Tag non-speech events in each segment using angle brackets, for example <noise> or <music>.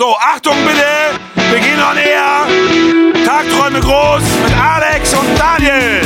So, Achtung bitte, wir gehen on air. Tagträume groß mit Alex und Daniel.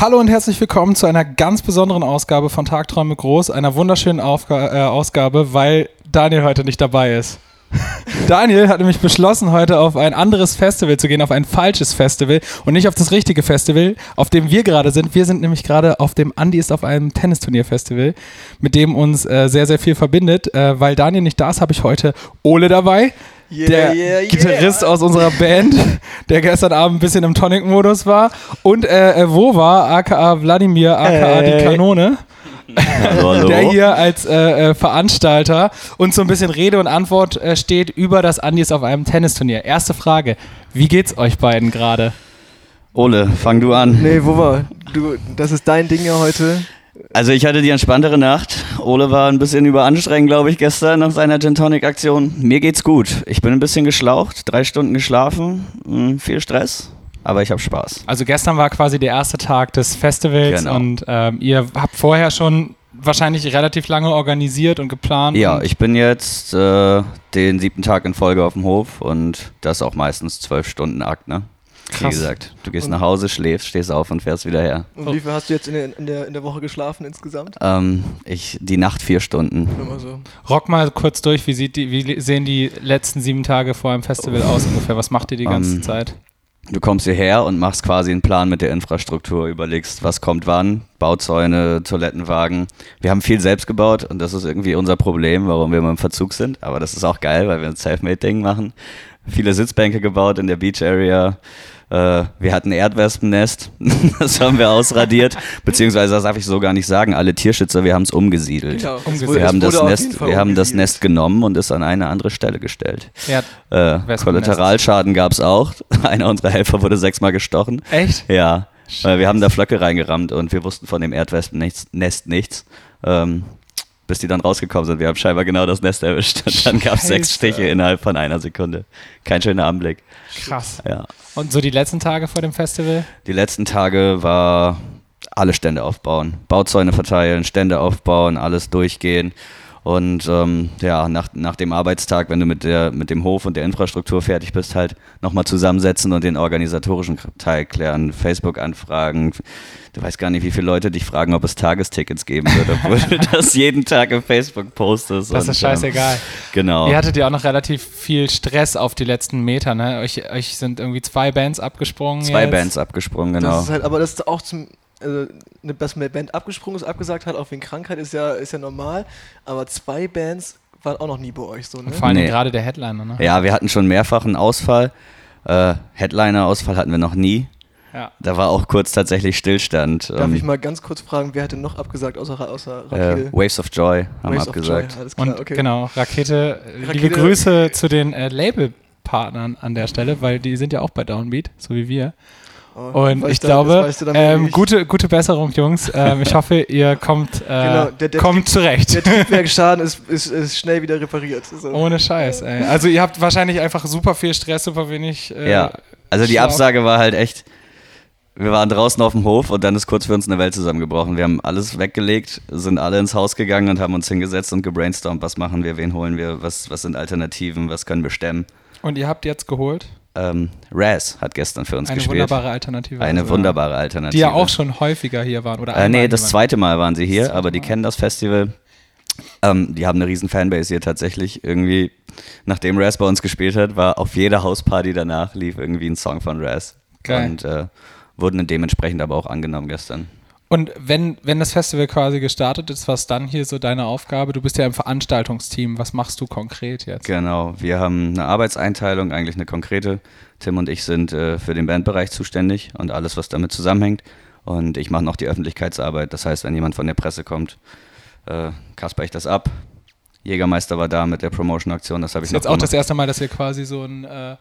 Hallo und herzlich willkommen zu einer ganz besonderen Ausgabe von Tagträume groß, einer wunderschönen Aufga äh, Ausgabe, weil Daniel heute nicht dabei ist. <laughs> Daniel hat nämlich beschlossen, heute auf ein anderes Festival zu gehen, auf ein falsches Festival und nicht auf das richtige Festival, auf dem wir gerade sind. Wir sind nämlich gerade auf dem Andi ist auf einem Tennisturnier-Festival, mit dem uns äh, sehr, sehr viel verbindet. Äh, weil Daniel nicht da ist, habe ich heute Ole dabei. Yeah, der yeah, yeah. Gitarrist aus unserer Band, <laughs> der gestern Abend ein bisschen im Tonic-Modus war. Und äh, äh, wo war, aka Wladimir, aka die Hey. Kanone. Hallo, hallo. der hier als äh, äh, Veranstalter uns so ein bisschen Rede und Antwort äh, steht über das Andis auf einem Tennisturnier. Erste Frage: Wie geht's euch beiden gerade? Ole, fang du an. Nee, wo war? Du, das ist dein Ding ja heute. Also ich hatte die entspanntere Nacht. Ole war ein bisschen überanstrengend, glaube ich, gestern nach seiner Gin Tonic Aktion. Mir geht's gut. Ich bin ein bisschen geschlaucht, drei Stunden geschlafen, mh, viel Stress, aber ich habe Spaß. Also gestern war quasi der erste Tag des Festivals Genau. und ähm, ihr habt vorher schon wahrscheinlich relativ lange organisiert und geplant. Ja, und ich bin jetzt äh, den siebten Tag in Folge auf dem Hof und das ist auch meistens zwölf Stunden Akt, ne? Wie Krass. gesagt, du gehst Und- nach Hause, schläfst, stehst auf und fährst wieder her. Und wie viel hast du jetzt in der, in der, in der Woche geschlafen insgesamt? Ähm, ich, die Nacht vier Stunden. So. rock mal kurz durch. Wie, sieht die, wie sehen die letzten sieben Tage vor dem Festival aus ungefähr? Was macht ihr die ganze Ähm, Zeit? Du kommst hierher und machst quasi einen Plan mit der Infrastruktur, überlegst, was kommt wann, Bauzäune, Toilettenwagen. Wir haben viel selbst gebaut und das ist irgendwie unser Problem, warum wir immer im Verzug sind. Aber das ist auch geil, weil wir ein Selfmade-Ding machen. Viele Sitzbänke gebaut in der Beach Area. Äh, wir hatten ein Erdwespennest, <laughs> das haben wir ausradiert. Beziehungsweise, das darf ich so gar nicht sagen, alle Tierschützer, wir haben es umgesiedelt. Genau, wurde- Wir haben, das Nest, wir haben das umgesiedelt. Nest genommen und es an eine andere Stelle gestellt. Ja, Äh. Kollateralschaden gab es auch. <laughs> Einer unserer Helfer wurde sechsmal gestochen. echt? Ja, weil wir haben da Flöcke reingerammt und wir wussten von dem Erdwespennest nichts, nichts ähm, bis die dann rausgekommen sind. Wir haben scheinbar genau das Nest erwischt und dann gab es sechs. Stiche innerhalb von einer Sekunde. Kein schöner Anblick. Krass. Ja. Und so die letzten Tage vor dem Festival? Die letzten Tage war alle Stände aufbauen, Bauzäune verteilen, Stände aufbauen, alles durchgehen. Und ähm, ja, nach, nach dem Arbeitstag, wenn du mit, der, mit dem Hof und der Infrastruktur fertig bist, halt nochmal zusammensetzen und den organisatorischen Teil klären. Facebook-Anfragen. Du weißt gar nicht, wie viele Leute dich fragen, ob es Tagestickets geben wird, obwohl du <laughs> das jeden Tag im Facebook postest. Das und, ist scheißegal. Ähm, genau. Ihr hattet ja auch noch relativ viel Stress auf die letzten Meter, ne? Euch, euch sind irgendwie zwei Bands abgesprungen. Zwei jetzt. Bands abgesprungen, genau. Das ist halt, aber das ist auch zum. Also, eine, dass eine Band abgesprungen ist, abgesagt hat, auch wegen Krankheit, ist ja, ist ja normal. Aber zwei Bands waren auch noch nie bei euch so, ne? Und vor allem Nee. gerade der Headliner, ne? Ja, wir hatten schon mehrfach einen Ausfall. Äh, Headliner-Ausfall hatten wir noch nie. Ja. Da war auch kurz tatsächlich Stillstand. Darf Ähm, ich mal ganz kurz fragen, wer hat denn noch abgesagt, außer, außer äh, Rakete? Waves of Joy haben Waves of abgesagt. Joy, alles klar, Und okay. genau, Rakete, äh, Rakete- liebe Grüße zu den äh, Labelpartnern an der Stelle, weil die sind ja auch bei Downbeat, so wie wir. Oh, Und ich glaube, weißt du ähm, ich. gute, gute Besserung, Jungs. Ähm, <laughs> ich hoffe, ihr kommt, äh, Genau, der- der kommt zurecht. Der Triebwerksschaden <laughs> ist, ist, ist schnell wieder repariert. So. Ohne Scheiß, ey. Also ihr habt wahrscheinlich einfach super viel Stress, super wenig. Äh, Ja, also die. Absage war halt echt. Wir waren draußen auf dem Hof und dann ist kurz für uns eine Welt zusammengebrochen. Wir haben alles weggelegt, sind alle ins Haus gegangen und haben uns hingesetzt und gebrainstormt, was machen wir, wen holen wir, was, was sind Alternativen, was können wir stemmen. Und ihr habt jetzt geholt Ähm, Raz hat gestern für uns eine gespielt. wunderbare Alternative. Eine also, wunderbare Alternative. Die ja auch schon häufiger hier waren. Oder Äh, nee, das zweite Mal waren sie hier, aber die kennen das Festival. Ähm, die haben eine riesen Fanbase hier tatsächlich. Irgendwie, nachdem Raz bei uns gespielt hat, war auf jeder Hausparty danach lief irgendwie ein Song von Raz. Geil. Und äh, wurden dementsprechend aber auch angenommen gestern. Und wenn, wenn das Festival quasi gestartet ist, was dann hier so deine Aufgabe? Du bist ja im Veranstaltungsteam. Was machst du konkret jetzt? Genau, wir haben eine Arbeitseinteilung, eigentlich eine konkrete. Tim und ich sind äh, für den Bandbereich zuständig und alles, was damit zusammenhängt. Und ich mache noch die Öffentlichkeitsarbeit. Das heißt, wenn jemand von der Presse kommt, äh, kasper ich das ab. Jägermeister war da mit der Promotion-Aktion, das habe ich ist noch jetzt auch das erste Mal, dass ihr quasi so ein, äh,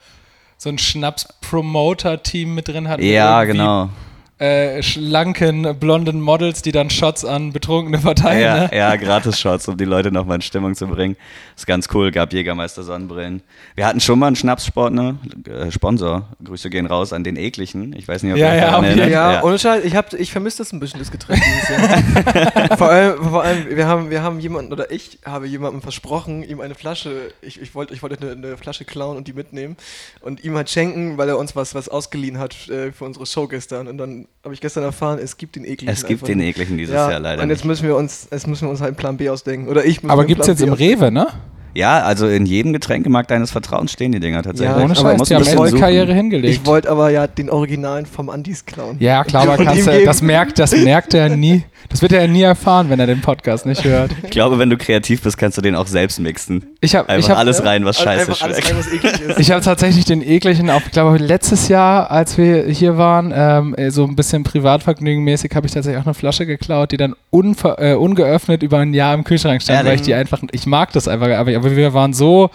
so ein Schnaps-Promoter-Team mit drin habt. Ja, Irgendwie genau. Äh, schlanken, blonden Models, die dann Shots an Betrunkene verteilen. Ja, ne? ja Gratis-Shots, um die Leute nochmal in Stimmung zu bringen. Ist ganz cool, gab Jägermeister Sonnenbrillen. Wir hatten schon mal einen Schnapssponsor, äh, Sponsor. Grüße gehen raus an den ekligen. Ich weiß nicht, ob Ja, ihr ja, jeden erinnert. Ja, Ja. ohne Scheiß, ich, hab- ich vermisse das ein bisschen, das Getränk dieses Jahr. <laughs> vor, allem, vor allem, wir haben, wir haben jemanden, oder ich habe jemandem versprochen, ihm eine Flasche, ich, ich wollte ich wollte eine, eine Flasche klauen und die mitnehmen und ihm halt schenken, weil er uns was, was ausgeliehen hat äh, für unsere Show gestern. Und dann habe ich gestern erfahren, es gibt den ekligen. Es gibt einfach den ekligen dieses ja, Jahr leider Und jetzt nicht. müssen wir uns, jetzt müssen wir uns halt einen Plan B ausdenken. Oder ich muss Aber gibt's Plan jetzt B im ausdenken. Rewe, ne? Ja, also in jedem Getränkemarkt deines Vertrauens stehen die Dinger tatsächlich. Ja, Ohne Scheiß, die haben eine. Karriere hingelegt. Ich wollte aber ja den Originalen vom Andis klauen. ja, klar, aber kannst du, das merkt, das merkt er nie. Das wird er nie erfahren, wenn er den Podcast nicht hört. Ich glaube, wenn du kreativ bist, kannst du den auch selbst mixen. Ich habe Einfach ich hab, alles rein, was scheiße schmeckt. rein, was eklig ist. <laughs> Ich habe tatsächlich den ekligen, auch, ich glaube letztes Jahr, als wir hier waren, ähm, äh, so ein bisschen privatvergnügenmäßig, habe ich tatsächlich auch eine Flasche geklaut, die dann äh, ungeöffnet über ein Jahr im Kühlschrank stand, weil Ehrlich? ich die einfach, ich mag das einfach, aber, aber wir waren so,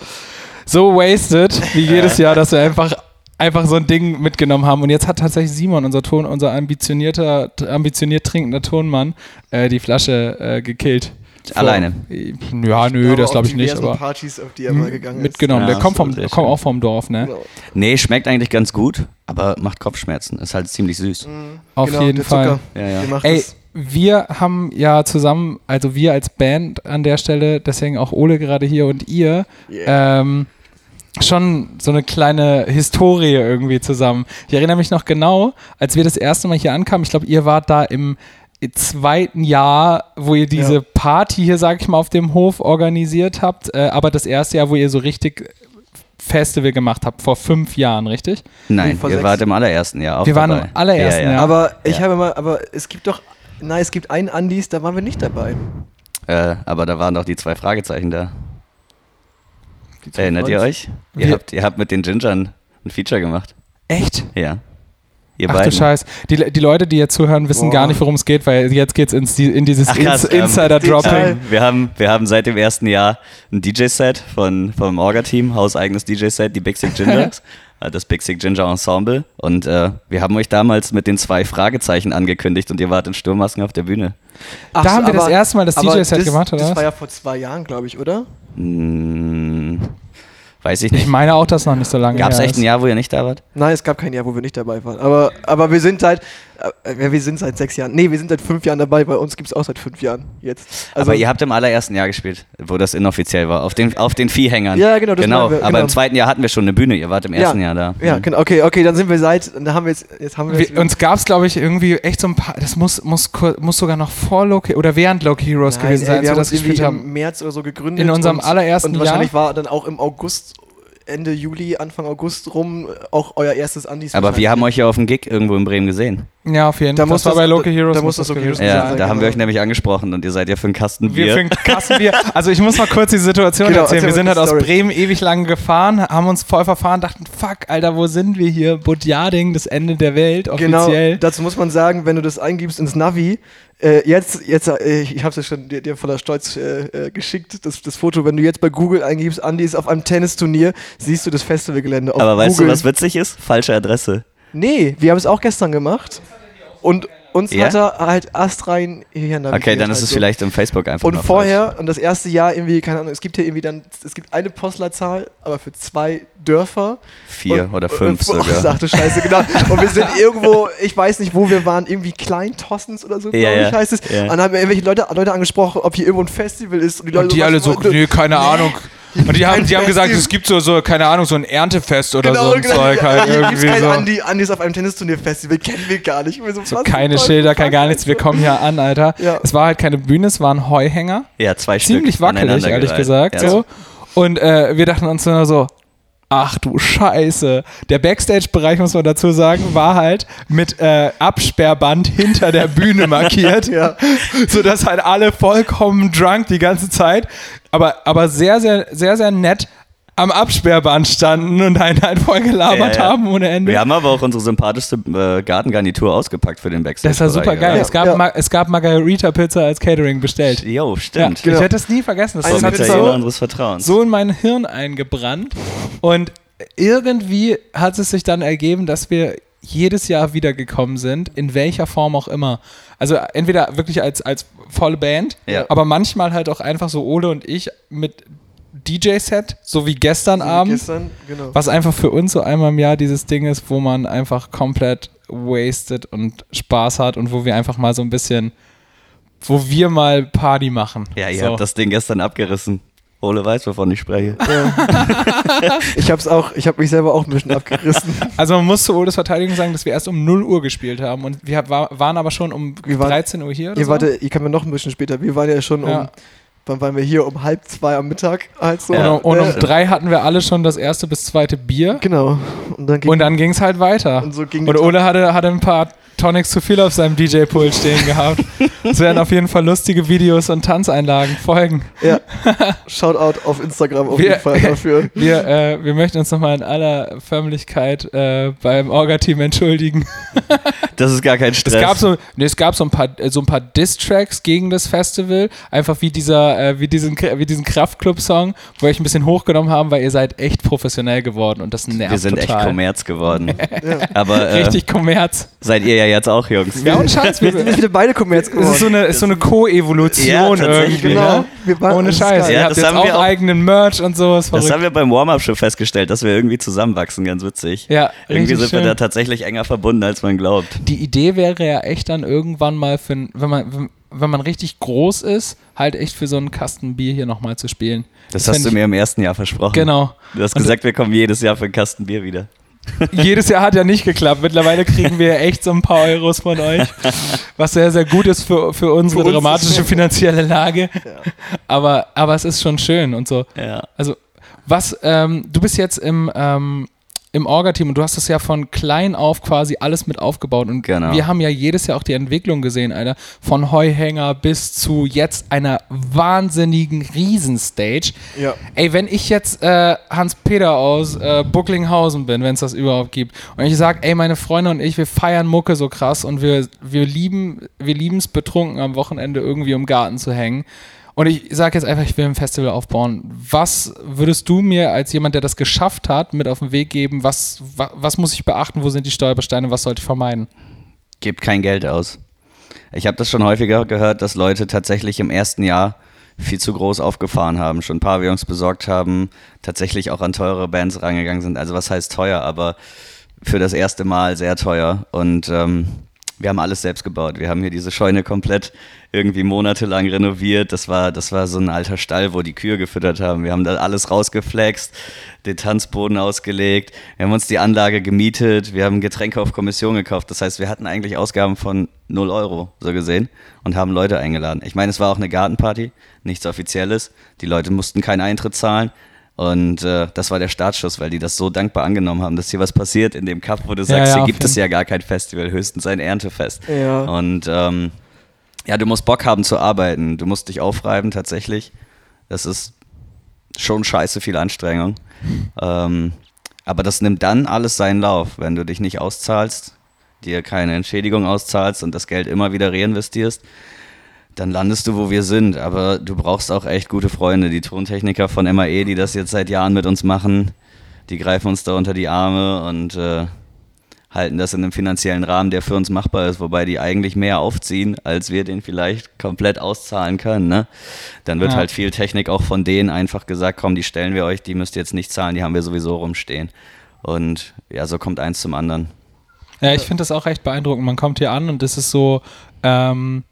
so wasted wie jedes Jahr, dass wir einfach einfach so ein Ding mitgenommen haben und jetzt hat tatsächlich Simon, unser Ton, unser ambitionierter, ambitioniert trinkender Tonmann, äh, die Flasche äh, gekillt. Alleine? Ja, nö, Aber das glaube ich nicht, aber Partys, auf die er mal gegangen ist. mitgenommen. Ja, Der kommt, vom, kommt auch vom Dorf, ne? Genau. Nee, schmeckt eigentlich ganz gut, aber macht Kopfschmerzen. Ist halt ziemlich süß. Auf Genau, jeden der Fall. Zucker, Ja, ja. Ey. Wir haben ja zusammen, also wir als Band an der Stelle, deswegen auch Ole gerade hier und ihr, Yeah. ähm, schon so eine kleine Historie irgendwie zusammen. Ich erinnere mich noch genau, als wir das erste Mal hier ankamen, ich glaube, ihr wart da im zweiten Jahr, wo ihr diese Ja. Party hier, sag ich mal, auf dem Hof organisiert habt, äh, aber das erste Jahr, wo ihr so richtig Festival gemacht habt, vor fünf Jahren, richtig? Nein, vor ihr sechs- wart im allerersten Jahr auch Wir waren dabei. im allerersten ja, ja. Jahr. Aber ich Ja. habe mal, aber es gibt doch, nein, es gibt einen Andis, da waren wir nicht dabei. Äh, aber da waren doch die zwei Fragezeichen da. Die zwei Erinnert ihr euch? Ihr habt, ihr habt mit den Gingern ein Feature gemacht. Echt? Ja. Ihr Ach beiden. du Scheiß. Die, die Leute, die jetzt zuhören, wissen Boah. gar nicht, worum es geht, weil jetzt geht's ins, in dieses Ach, krass, Ins ähm, Insider-Dropping. Wir haben, wir haben seit dem ersten Jahr ein DJ-Set von, vom Orga-Team, hauseigenes DJ-Set, die Big Sick Gingers, <laughs> das Big Sick Ginger Ensemble. Und äh, wir haben euch damals mit den zwei Fragezeichen angekündigt und ihr wart in Sturmmasken auf der Bühne. Ach Da haben wir das erste Mal das DJ-Set gemacht, oder Das was? war ja vor zwei Jahren, glaube ich, oder? Hm, weiß ich Ich nicht. meine auch, dass noch nicht so lange Gab es echt ein Jahr, wo ihr nicht da wart? Nein, es gab kein Jahr, wo wir nicht dabei waren. Aber, aber wir sind äh, wir sind seit sechs Jahren, nee, wir sind seit fünf Jahren dabei. Bei uns gibt es auch seit fünf Jahren jetzt. Also, aber ihr habt im allerersten Jahr gespielt, wo das inoffiziell war, auf den, auf den Viehhängern. Ja, genau, das genau. wir, Aber genau. im zweiten Jahr hatten wir schon eine Bühne, ihr wart im ersten Jahr da. Ja, genau. Okay, okay, dann sind wir seit, da haben wir jetzt, jetzt haben wir Wir, uns gab es, glaube ich, irgendwie echt so ein paar, das muss, muss, muss sogar noch vor Loki oder während Loki Heroes Nein, gewesen ey, sein, wir wir haben das gespielt im haben. März oder so gegründet. In unserem und, allerersten Und wahrscheinlich Jahr? war dann auch im August, Ende Juli, Anfang August rum auch euer erstes Andis. Aber wir haben euch ja auf dem Gig irgendwo in Bremen gesehen. Ja, auf jeden Da Fall. muss Das war das- bei Loki Heroes. da muss das gewesen Heroes Ja, sein, da haben wir genau. euch nämlich angesprochen und ihr seid ja für einen Kasten Wir Bier. für ein Kassenbier. <laughs> Also ich muss mal kurz die Situation Genau, erzählen. Wir sind halt die aus Story. Bremen ewig lang gefahren, haben uns voll verfahren, dachten, fuck, Alter, wo sind wir hier? Budjading, das Ende der Welt, Genau, offiziell. dazu muss man sagen, wenn du das eingibst ins Navi, äh, jetzt, jetzt äh, ich habe es ja schon dir, dir voller Stolz äh, äh, geschickt, das, das Foto, wenn du jetzt bei Google eingibst, Andi ist auf einem Tennisturnier, siehst du das Festivalgelände auf Aber weißt Google. du, was witzig ist? Falsche Adresse. Nee, wir haben es auch gestern gemacht und uns Ja? hat er halt astrein navigiert. Okay, dann ist halt es so. vielleicht im Facebook einfach Und noch vorher, und das erste Jahr irgendwie, keine Ahnung, es gibt hier irgendwie dann, es gibt eine Postleitzahl, aber für zwei Dörfer. falsch. Vier und, oder fünf und, sogar. <laughs> Ach du Scheiße, genau. Und wir sind <laughs> irgendwo, ich weiß nicht, wo wir waren, irgendwie Kleintossens oder so, Ja, glaube ich, ja, heißt es. ja. Und dann haben wir irgendwelche Leute, Leute angesprochen, ob hier irgendwo ein Festival ist. Und die, Leute Und die was- alle so, und- nee, keine Ahnung. Und die haben, die haben gesagt, es gibt so, so, keine Ahnung, so ein Erntefest oder Genau, so ein genau. Zeug halt gibt's irgendwie kein so. Andi, Andi ist auf einem Tennisturnier-Festival, kennen wir gar nicht. Wir So was keine Schilder, kein gar nichts. Wir kommen hier an, Alter. Ja. Es war halt keine Bühne, es waren Heuhänger. Ja, zwei Ziemlich Stück. wackelig, ehrlich gesagt. Ja. So. Und äh, wir dachten uns nur so, ach du Scheiße. Der Backstage-Bereich, muss man dazu sagen, war halt mit äh, Absperrband hinter der Bühne markiert. <laughs> Ja. Sodass halt alle vollkommen drunk die ganze Zeit, aber, aber sehr, sehr, sehr, sehr nett am Absperrband standen und einen halt voll gelabert Ja, ja. haben ohne Ende. Wir haben aber auch unsere sympathischste äh, Gartengarnitur ausgepackt für den Backstage. das war super geil. Ja, es, gab es gab Margarita-Pizza als Catering bestellt. Jo, Ja, stimmt. Genau. Ich werde das nie vergessen. Das Eine hat Pizza. So, unseres Vertrauens. so in mein Hirn eingebrannt. Und irgendwie hat es sich dann ergeben, dass wir jedes Jahr wiedergekommen sind, in welcher Form auch immer. Also entweder wirklich als, als volle Band, Ja. aber manchmal halt auch einfach so Ole und ich mit DJ-Set, so wie gestern Abend. Gestern, genau. Was einfach für uns so einmal im Jahr dieses Ding ist, wo man einfach komplett wasted und Spaß hat und wo wir einfach mal so ein bisschen, wo wir mal Party machen. Ja, ihr so. habt das Ding gestern abgerissen. Ole weiß, wovon ich spreche. <laughs> Ich hab's auch, ich hab mich selber auch ein bisschen abgerissen. Also man muss zu Oles Verteidigung sagen, dass wir erst um 0 Uhr gespielt haben und wir war, waren aber schon um Wir waren- 13 Uhr hier oder Ihr, so. warte, ihr kam ja noch ein bisschen später. Wir waren ja schon Ja. um, wann waren wir hier? Um halb zwei am Mittag. Halt so. und um, und um drei hatten wir alle schon das erste bis zweite Bier Genau. Und dann ging es halt weiter. und so ging Und Ole hatte, hatte ein paar Tonics zu viel auf seinem DJ-Pult stehen gehabt. Es werden auf jeden Fall lustige Videos und Tanzeinlagen folgen. Ja. <laughs> Shoutout auf Instagram auf Wir- jeden Fall dafür. <laughs> Wir, äh, wir möchten uns nochmal in aller Förmlichkeit äh, beim Orga-Team entschuldigen. <laughs> Das ist gar kein Stress. Es gab so, nee, es gab so ein paar, äh, so ein paar Diss-Tracks gegen das Festival, einfach wie dieser, äh, wie diesen, wie diesen Kraftclub-Song, wo euch ein bisschen hochgenommen haben, weil ihr seid echt professionell geworden und das nervt wir sind total. echt Kommerz geworden. Aber äh, Richtig Kommerz. seid ihr ja jetzt auch, Jungs. Ja, und Scheiß, Wir wir, <laughs> sind wieder beide Kommerz es geworden. ist so eine, ist so eine Co-Evolution Ja, tatsächlich, irgendwie, genau. ne? Wir waren- Ohne das Scheiß. geil. Ihr Ja, habt das jetzt haben auch wir auch- eigenen Merch und sowas Das haben wir beim Warm-Up schon festgestellt, dass wir irgendwie zusammenwachsen, ganz witzig. Ja, irgendwie sind wir schön. da tatsächlich enger verbunden, als man glaubt. die Idee wäre ja echt dann irgendwann mal, für, ein- wenn, man, wenn, man richtig groß ist, halt echt für so einen Kasten Bier hier nochmal zu spielen. Das, fänd hast du mir im ersten Jahr versprochen. Genau. Du hast Und- gesagt, wir kommen jedes Jahr für einen Kasten Bier wieder. Jedes Jahr hat ja nicht geklappt. Mittlerweile kriegen wir echt so ein paar Euros von euch, was sehr, sehr gut ist für, für unsere Für uns dramatische finanzielle Lage. Aber, aber es ist schon schön und so. Ja. Also, was, ähm, du bist jetzt im, ähm, im Orga-Team und du hast das ja von klein auf quasi alles mit aufgebaut. Und Genau. wir haben ja jedes Jahr auch die Entwicklung gesehen, Alter. Von Heuhänger bis zu jetzt einer wahnsinnigen Riesenstage. Ja. Ey, wenn ich jetzt äh, Hans-Peter aus äh, Bucklinghausen bin, wenn es das überhaupt gibt, und ich sage, ey, meine Freunde und ich, wir feiern Mucke so krass und wir, wir lieben wir es betrunken am Wochenende irgendwie im Garten zu hängen. Und ich sage jetzt einfach, ich will ein Festival aufbauen. Was würdest du mir als jemand, der das geschafft hat, mit auf den Weg geben? Was, wa, was muss ich beachten? Wo sind die Stolpersteine? Was sollte ich vermeiden? Gebt kein Geld aus. Ich habe das schon häufiger gehört, dass Leute tatsächlich im ersten Jahr viel zu groß aufgefahren haben, schon Pavillons besorgt haben, tatsächlich auch an teure Bands rangegangen sind. Also was heißt teuer, aber für das erste Mal sehr teuer. Und ähm, wir haben alles selbst gebaut. Wir haben hier diese Scheune komplett irgendwie monatelang renoviert. Das war, das war so ein alter Stall, wo die Kühe gefüttert haben. Wir haben da alles rausgeflext, den Tanzboden ausgelegt. Wir haben uns die Anlage gemietet. Wir haben Getränke auf Kommission gekauft. Das heißt, wir hatten eigentlich Ausgaben von 0 Euro, so gesehen, und haben Leute eingeladen. Ich meine, es war auch eine Gartenparty, nichts Offizielles. Die Leute mussten keinen Eintritt zahlen. Und äh, das war der Startschuss, weil die das so dankbar angenommen haben, dass hier was passiert in dem Cup, wo du Ja, sagst, ja, hier auf gibt es ja gar kein Festival, höchstens ein Erntefest. Ja. Und ähm, ja, du musst Bock haben zu arbeiten. Du musst dich aufreiben tatsächlich. Das ist schon scheiße viel Anstrengung. Ähm, aber das nimmt dann alles seinen Lauf, wenn du dich nicht auszahlst, dir keine Entschädigung auszahlst und das Geld immer wieder reinvestierst. Dann landest du, wo wir sind. Aber du brauchst auch echt gute Freunde. Die Tontechniker von MAE, die das jetzt seit Jahren mit uns machen, die greifen uns da unter die Arme und äh, halten das in einem finanziellen Rahmen, der für uns machbar ist, wobei die eigentlich mehr aufziehen, als wir den vielleicht komplett auszahlen können. Ne? Dann wird Ja. halt viel Technik auch von denen einfach gesagt, komm, die stellen wir euch, die müsst ihr jetzt nicht zahlen, die haben wir sowieso rumstehen. Und ja, so kommt eins zum anderen. Ja, ich finde das auch recht beeindruckend. Man kommt hier an und es ist so, ähm,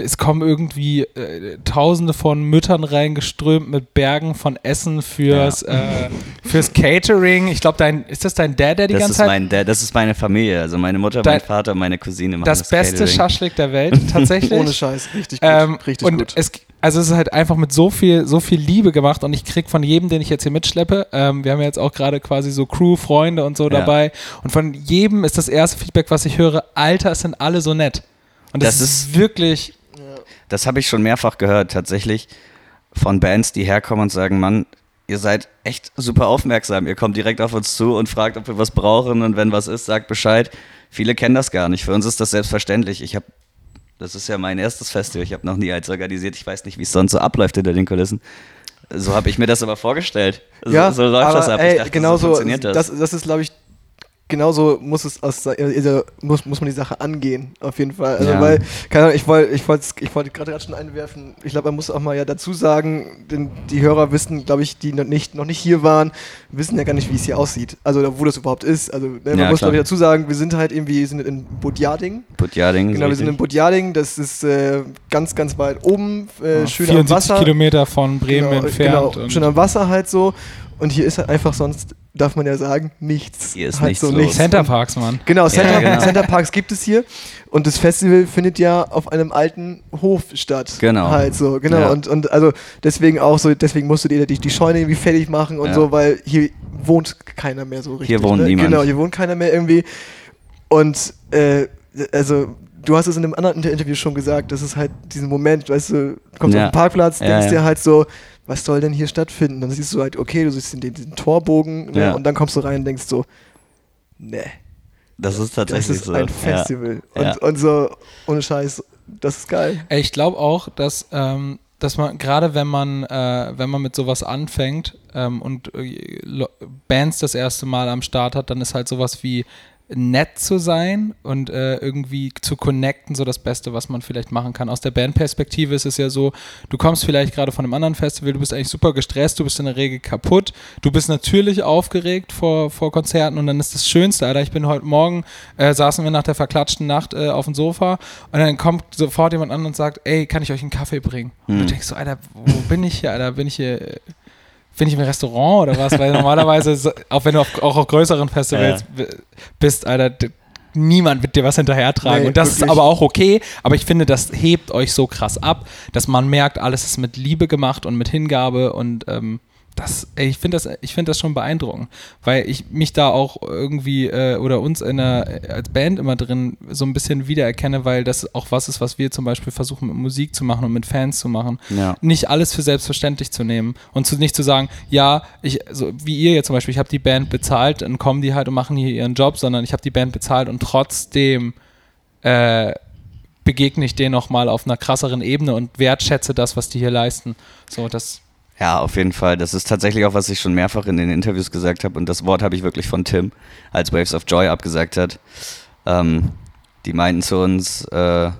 es kommen irgendwie äh, Tausende von Müttern reingeströmt mit Bergen von Essen fürs, äh, fürs Catering. Ich glaube, dein ist das dein Dad, der die Das ganze ist, Zeit mein, der, das ist meine Familie, also meine Mutter, Dein- mein Vater meine Cousine machen das das beste Catering. Schaschlik der Welt <laughs> tatsächlich. Ohne Scheiß. Richtig gut. Ähm, richtig und gut. Es, also es ist halt einfach mit so viel, so viel Liebe gemacht und ich krieg von jedem, den ich jetzt hier mitschleppe, ähm, wir haben ja jetzt auch gerade quasi so Crew, Freunde und so Ja. dabei und von jedem ist das erste Feedback, was ich höre, Alter, es sind alle so nett. Und das, Das ist wirklich, Das habe ich schon mehrfach gehört, tatsächlich von Bands, die herkommen und sagen, Mann, ihr seid echt super aufmerksam. Ihr kommt direkt auf uns zu und fragt, ob wir was brauchen und wenn was ist, sagt Bescheid. Viele kennen das gar nicht. Für uns ist das selbstverständlich. Ich habe, das ist ja mein erstes Festival. Ich habe noch nie eins organisiert. Ich weiß nicht, wie es sonst so abläuft hinter den Kulissen. So habe ich mir das aber vorgestellt. So, ja, so läuft aber, das ab. Ey, ich dachte, genau so so, funktioniert das. das, das ist, glaube ich, genauso muss es aus, also muss, muss man die Sache angehen, auf jeden Fall. Also Ja. weil, keine Ahnung, ich wollte ich wollte ich wollte gerade gerade schon einwerfen, ich glaube, man muss auch mal ja dazu sagen, denn die Hörer wissen, glaube ich, die noch nicht, noch nicht hier waren, wissen ja gar nicht, wie es hier aussieht. Also wo das überhaupt ist. Also ne, man Ja, muss glaube ich dazu sagen, wir sind halt irgendwie wir sind in Budjading. Putjading. Genau, wir sind in Budjading, das ist äh, ganz, ganz weit oben, äh, schön am 74 Wasser. Kilometer von Bremen genau, entfernt. Genau, schön am Wasser halt so. Und hier ist halt einfach sonst, darf man ja sagen, nichts. Hier ist halt nichts so los. nichts. Center Parks, Mann. Genau, Center, genau. Center Parks gibt es hier. Und das Festival findet ja auf einem alten Hof statt. Genau. Halt so, genau. Ja. Und, und also deswegen auch so, deswegen musst du dir die, die Scheune irgendwie fertig machen und Ja. so, weil hier wohnt keiner mehr so richtig. Hier wohnt ne? niemand. Genau, hier wohnt keiner mehr irgendwie. Und äh, also du hast es in einem anderen Inter- Interview schon gesagt, das ist halt diesen Moment, weißt du, du kommst Ja. auf den Parkplatz, Ja, denkst ja. dir halt so, was soll denn hier stattfinden? Dann siehst du halt, okay, du siehst den, den, Torbogen ne? Ja. und dann kommst du rein und denkst so, ne, Das ist das tatsächlich ist so. ein. Festival. Ja. Und, und so, ohne Scheiß, das ist geil. Ich glaube auch, dass, ähm, dass man, gerade wenn man, äh, wenn man mit sowas anfängt ähm, und äh, Bands das erste Mal am Start hat, dann ist halt sowas wie nett zu sein und äh, irgendwie zu connecten, so das Beste, was man vielleicht machen kann. Aus der Bandperspektive ist es ja so, du kommst vielleicht gerade von einem anderen Festival, du bist eigentlich super gestresst, du bist in der Regel kaputt, du bist natürlich aufgeregt vor, vor Konzerten und dann ist das Schönste, Alter, ich bin heute Morgen, äh, saßen wir nach der verklatschten Nacht äh, auf dem Sofa und dann kommt sofort jemand an und sagt, ey, kann ich euch einen Kaffee bringen? Und du Hm. denkst so, Alter, wo bin ich hier, Alter, bin ich hier... bin ich im Restaurant oder was? Weil normalerweise, auch wenn du auf, auch auf größeren Festivals b- bist, Alter, niemand wird dir was hinterhertragen. Nee, und das ist wirklich. aber auch okay. Aber ich finde, das hebt euch so krass ab, dass man merkt, alles ist mit Liebe gemacht und mit Hingabe und ähm, das, ey, ich finde das, ich finde das schon beeindruckend, weil ich mich da auch irgendwie äh, oder uns in der, als Band immer drin so ein bisschen wiedererkenne, weil das auch was ist, was wir zum Beispiel versuchen mit Musik zu machen und mit Fans zu machen Ja. nicht alles für selbstverständlich zu nehmen und zu, nicht zu sagen, ja, ich, so wie ihr jetzt zum Beispiel, ich habe die Band bezahlt, dann kommen die halt und machen hier ihren Job, sondern ich habe die Band bezahlt und trotzdem äh, begegne ich denen nochmal auf einer krasseren Ebene und wertschätze das, was die hier leisten. So, das, Ja, auf jeden Fall. Das ist tatsächlich auch, was ich schon mehrfach in den Interviews gesagt habe. Und das Wort habe ich wirklich von Tim, als Waves of Joy abgesagt hat. Ähm, die meinten zu uns, äh,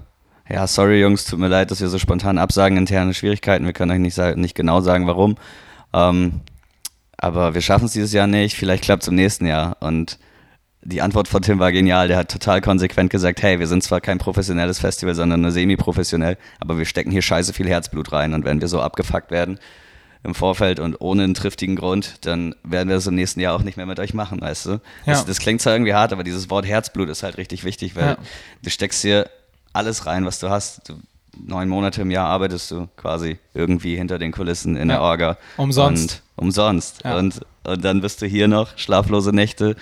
ja, sorry Jungs, tut mir leid, dass wir so spontan absagen, interne Schwierigkeiten. Wir können euch nicht, nicht genau sagen, warum. Ähm, aber wir schaffen es dieses Jahr nicht, vielleicht klappt es im nächsten Jahr. Und die Antwort von Tim war genial. Der hat total konsequent gesagt, hey, wir sind zwar kein professionelles Festival, sondern nur semi-professionell, aber wir stecken hier scheiße viel Herzblut rein. Und wenn wir so abgefuckt werden im Vorfeld und ohne einen triftigen Grund, dann werden wir das im nächsten Jahr auch nicht mehr mit euch machen, weißt du? Das, Ja. das klingt zwar irgendwie hart, aber dieses Wort Herzblut ist halt richtig wichtig, weil Ja. du steckst hier alles rein, was du hast. Du, neun Monate im Jahr arbeitest du quasi irgendwie hinter den Kulissen in der Ja. Orga. Umsonst. Und umsonst. Und, und dann bist du hier noch, schlaflose Nächte,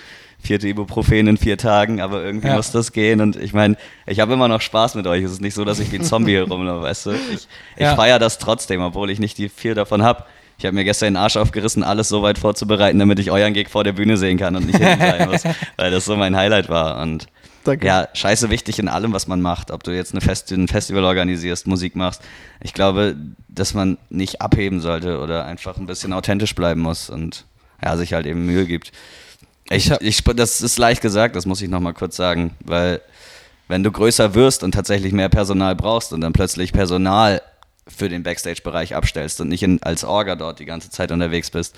vierte Ibuprofen in vier Tagen, aber irgendwie Ja. muss das gehen. Und ich meine, ich habe immer noch Spaß mit euch. Es ist nicht so, dass ich wie ein Zombie <laughs> rumlaufe, weißt du? Ich, ich Ja. feiere das trotzdem, obwohl ich nicht die viel davon habe. Ich habe mir gestern den Arsch aufgerissen, alles so weit vorzubereiten, damit ich euren Gig vor der Bühne sehen kann und nicht hinten sein muss, <laughs> weil das so mein Highlight war. Und Danke. ja, scheiße wichtig in allem, was man macht. Ob du jetzt eine Fest ein Festival organisierst, Musik machst. Ich glaube, dass man nicht abheben sollte oder einfach ein bisschen authentisch bleiben muss und ja, sich halt eben Mühe gibt. Ich, Ich hab- ich, das ist leicht gesagt, das muss ich nochmal kurz sagen, weil wenn du größer wirst und tatsächlich mehr Personal brauchst und dann plötzlich Personal für den Backstage-Bereich abstellst und nicht in, als Orga dort die ganze Zeit unterwegs bist,